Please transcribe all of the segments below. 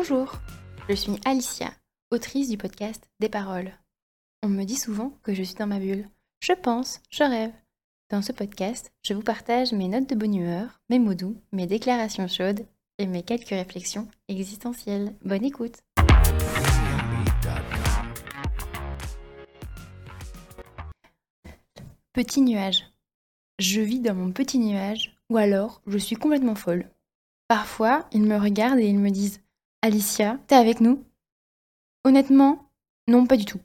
Bonjour, je suis Alicia, autrice du podcast Des Paroles. On me dit souvent que je suis dans ma bulle. Je pense, je rêve. Dans ce podcast, je vous partage mes notes de bonne humeur, mes mots doux, mes déclarations chaudes et mes quelques réflexions existentielles. Bonne écoute Petit nuage. Je vis dans mon petit nuage, ou alors je suis complètement folle. Parfois, ils me regardent et ils me disent Alicia, t'es avec nous? Honnêtement, non, pas du tout.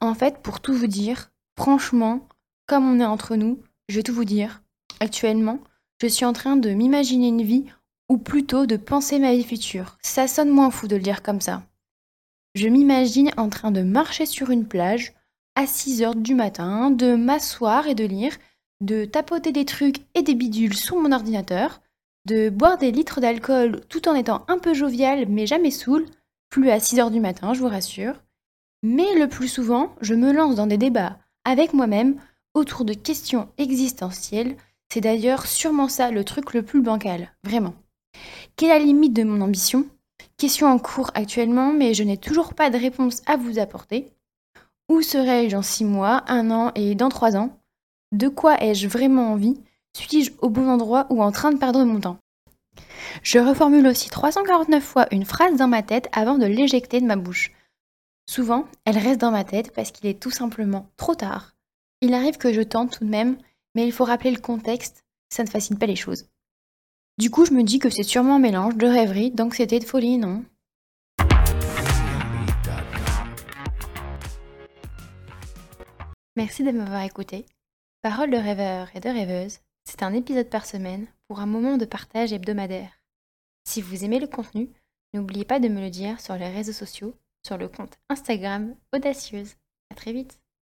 En fait, pour tout vous dire, franchement, comme on est entre nous, je vais tout vous dire. Actuellement, je suis en train de m'imaginer une vie, ou plutôt de penser ma vie future. Ça sonne moins fou de le dire comme ça. Je m'imagine en train de marcher sur une plage à 6 heures du matin, de m'asseoir et de lire, de tapoter des trucs et des bidules sur mon ordinateur, de boire des litres d'alcool tout en étant un peu jovial mais jamais saoul, plus à 6 heures du matin, je vous rassure. Mais le plus souvent, je me lance dans des débats avec moi-même autour de questions existentielles. C'est d'ailleurs sûrement ça le truc le plus bancal, vraiment. Quelle est la limite de mon ambition? Question en cours actuellement, mais je n'ai toujours pas de réponse à vous apporter. Où serai-je dans 6 mois, 1 an et dans 3 ans? De quoi ai-je vraiment envie? Suis-je au bon endroit ou en train de perdre mon temps Je reformule aussi 349 fois une phrase dans ma tête avant de l'éjecter de ma bouche. Souvent, elle reste dans ma tête parce qu'il est tout simplement trop tard. Il arrive que je tente tout de même, mais il faut rappeler le contexte, ça ne facilite pas les choses. Du coup, je me dis que c'est sûrement un mélange de rêverie, d'anxiété, de folie, non? Merci de m'avoir écouté. Parole de rêveur et de rêveuse, c'est un épisode par semaine pour un moment de partage hebdomadaire. Si vous aimez le contenu, n'oubliez pas de me le dire sur les réseaux sociaux, sur le compte Instagram Audacieuse. À très vite